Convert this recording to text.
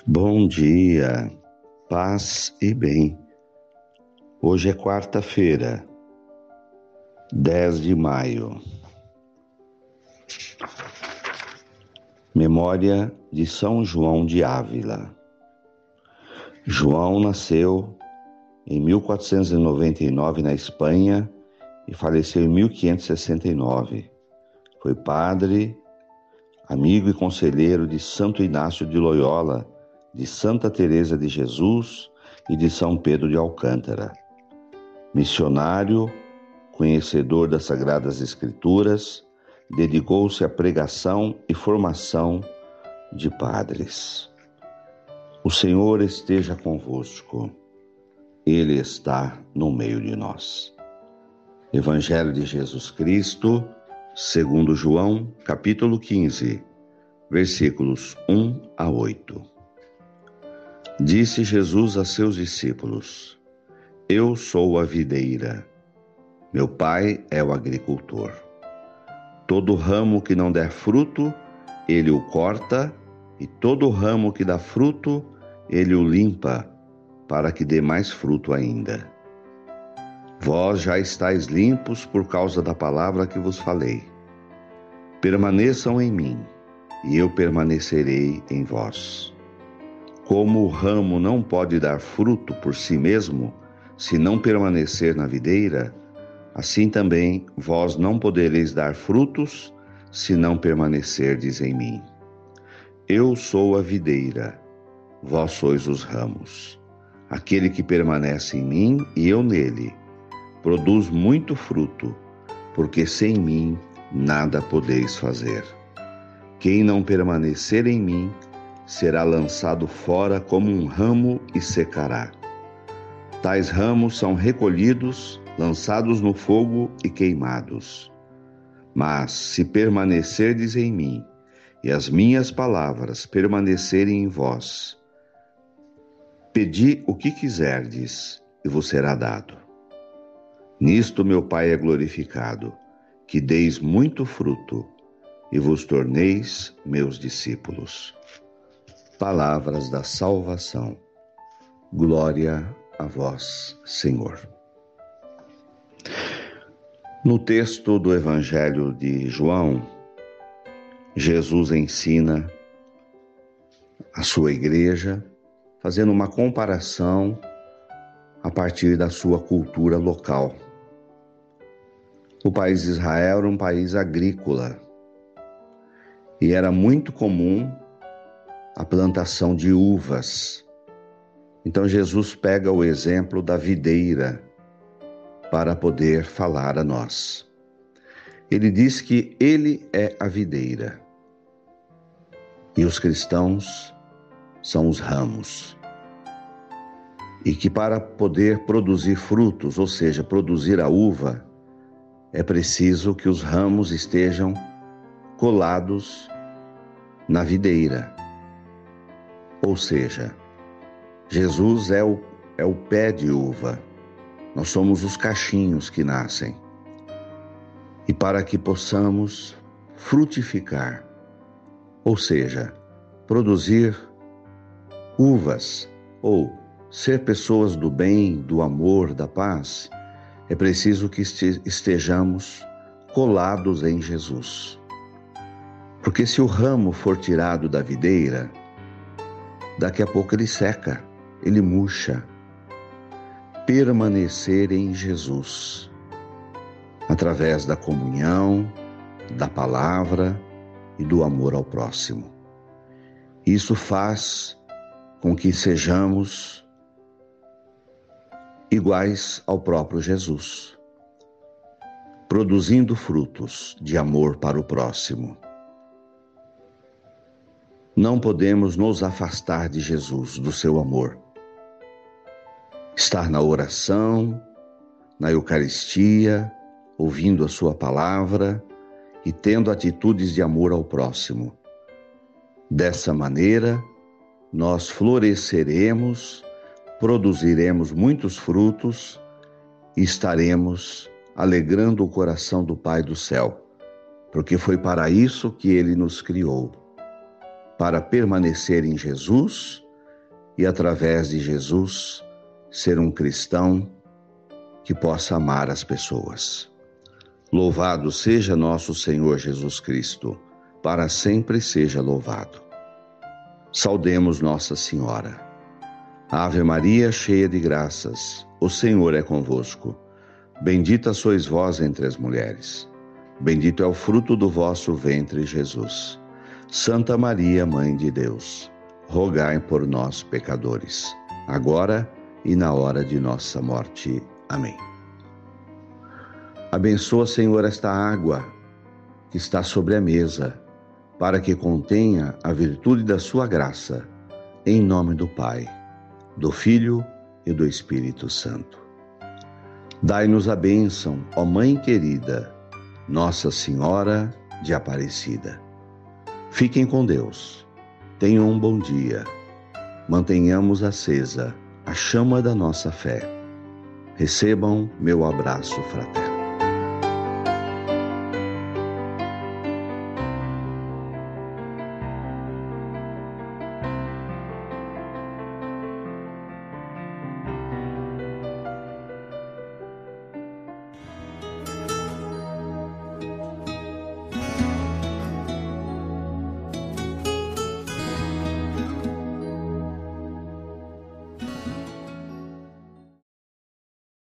Bom dia, paz e bem. Hoje é quarta-feira, 10 de maio. Memória de São João de Ávila. João nasceu em 1499 na Espanha e faleceu em 1569. Foi padre, amigo e conselheiro de Santo Inácio de Loyola, de Santa Teresa de Jesus e de São Pedro de Alcântara. Missionário, conhecedor das Sagradas Escrituras, dedicou-se à pregação e formação de padres. O Senhor esteja convosco, Ele está no meio de nós. Evangelho de Jesus Cristo, segundo João, capítulo 15, versículos 1 a 8. Disse Jesus a seus discípulos: Eu sou a videira, meu pai é o agricultor. Todo ramo que não der fruto, ele o corta, e todo ramo que dá fruto, ele o limpa, para que dê mais fruto ainda. Vós já estáis limpos por causa da palavra que vos falei. Permaneçam em mim, e eu permanecerei em vós. Como o ramo não pode dar fruto por si mesmo, se não permanecer na videira, assim também vós não podereis dar frutos, se não permanecerdes em mim. Eu sou a videira, vós sois os ramos. Aquele que permanece em mim e eu nele, produz muito fruto, porque sem mim nada podeis fazer. Quem não permanecer em mim será lançado fora como um ramo e secará. Tais ramos são recolhidos, lançados no fogo e queimados. Mas se permanecerdes em mim e as minhas palavras permanecerem em vós, pedi o que quiserdes e vos será dado. Nisto meu Pai é glorificado, que deis muito fruto e vos torneis meus discípulos. Palavras da salvação. Glória a vós, Senhor. No texto do Evangelho de João, Jesus ensina a sua igreja, fazendo uma comparação a partir da sua cultura local. O país de Israel era um país agrícola e era muito comum a plantação de uvas. Então Jesus pega o exemplo da videira para poder falar a nós. Ele diz que ele é a videira e os cristãos são os ramos. E que para poder produzir frutos, ou seja, produzir a uva, é preciso que os ramos estejam colados na videira. Ou seja, Jesus é o, é o pé de uva, nós somos os cachinhos que nascem. E para que possamos frutificar, ou seja, produzir uvas ou ser pessoas do bem, do amor, da paz, é preciso que estejamos colados em Jesus. Porque se o ramo for tirado da videira, daqui a pouco ele seca, ele murcha. Permanecer em Jesus, através da comunhão, da palavra e do amor ao próximo. Isso faz com que sejamos iguais ao próprio Jesus, produzindo frutos de amor para o próximo. Não podemos nos afastar de Jesus, do seu amor. Estar na oração, na Eucaristia, ouvindo a Sua palavra e tendo atitudes de amor ao próximo. Dessa maneira, nós floresceremos produziremos muitos frutos e estaremos alegrando o coração do Pai do céu, porque foi para isso que ele nos criou para permanecer em Jesus e, através de Jesus, ser um cristão que possa amar as pessoas. Louvado seja nosso Senhor Jesus Cristo, para sempre seja louvado. Saudemos Nossa Senhora. Ave Maria, cheia de graças, o Senhor é convosco. Bendita sois vós entre as mulheres. Bendito é o fruto do vosso ventre, Jesus. Santa Maria, Mãe de Deus, rogai por nós, pecadores, agora e na hora de nossa morte. Amém. Abençoa, Senhor, esta água que está sobre a mesa, para que contenha a virtude da sua graça, em nome do Pai, do Filho e do Espírito Santo. Dai-nos a bênção, ó Mãe querida, Nossa Senhora de Aparecida. Fiquem com Deus. Tenham um bom dia. Mantenhamos acesa a chama da nossa fé. Recebam meu abraço fraterno.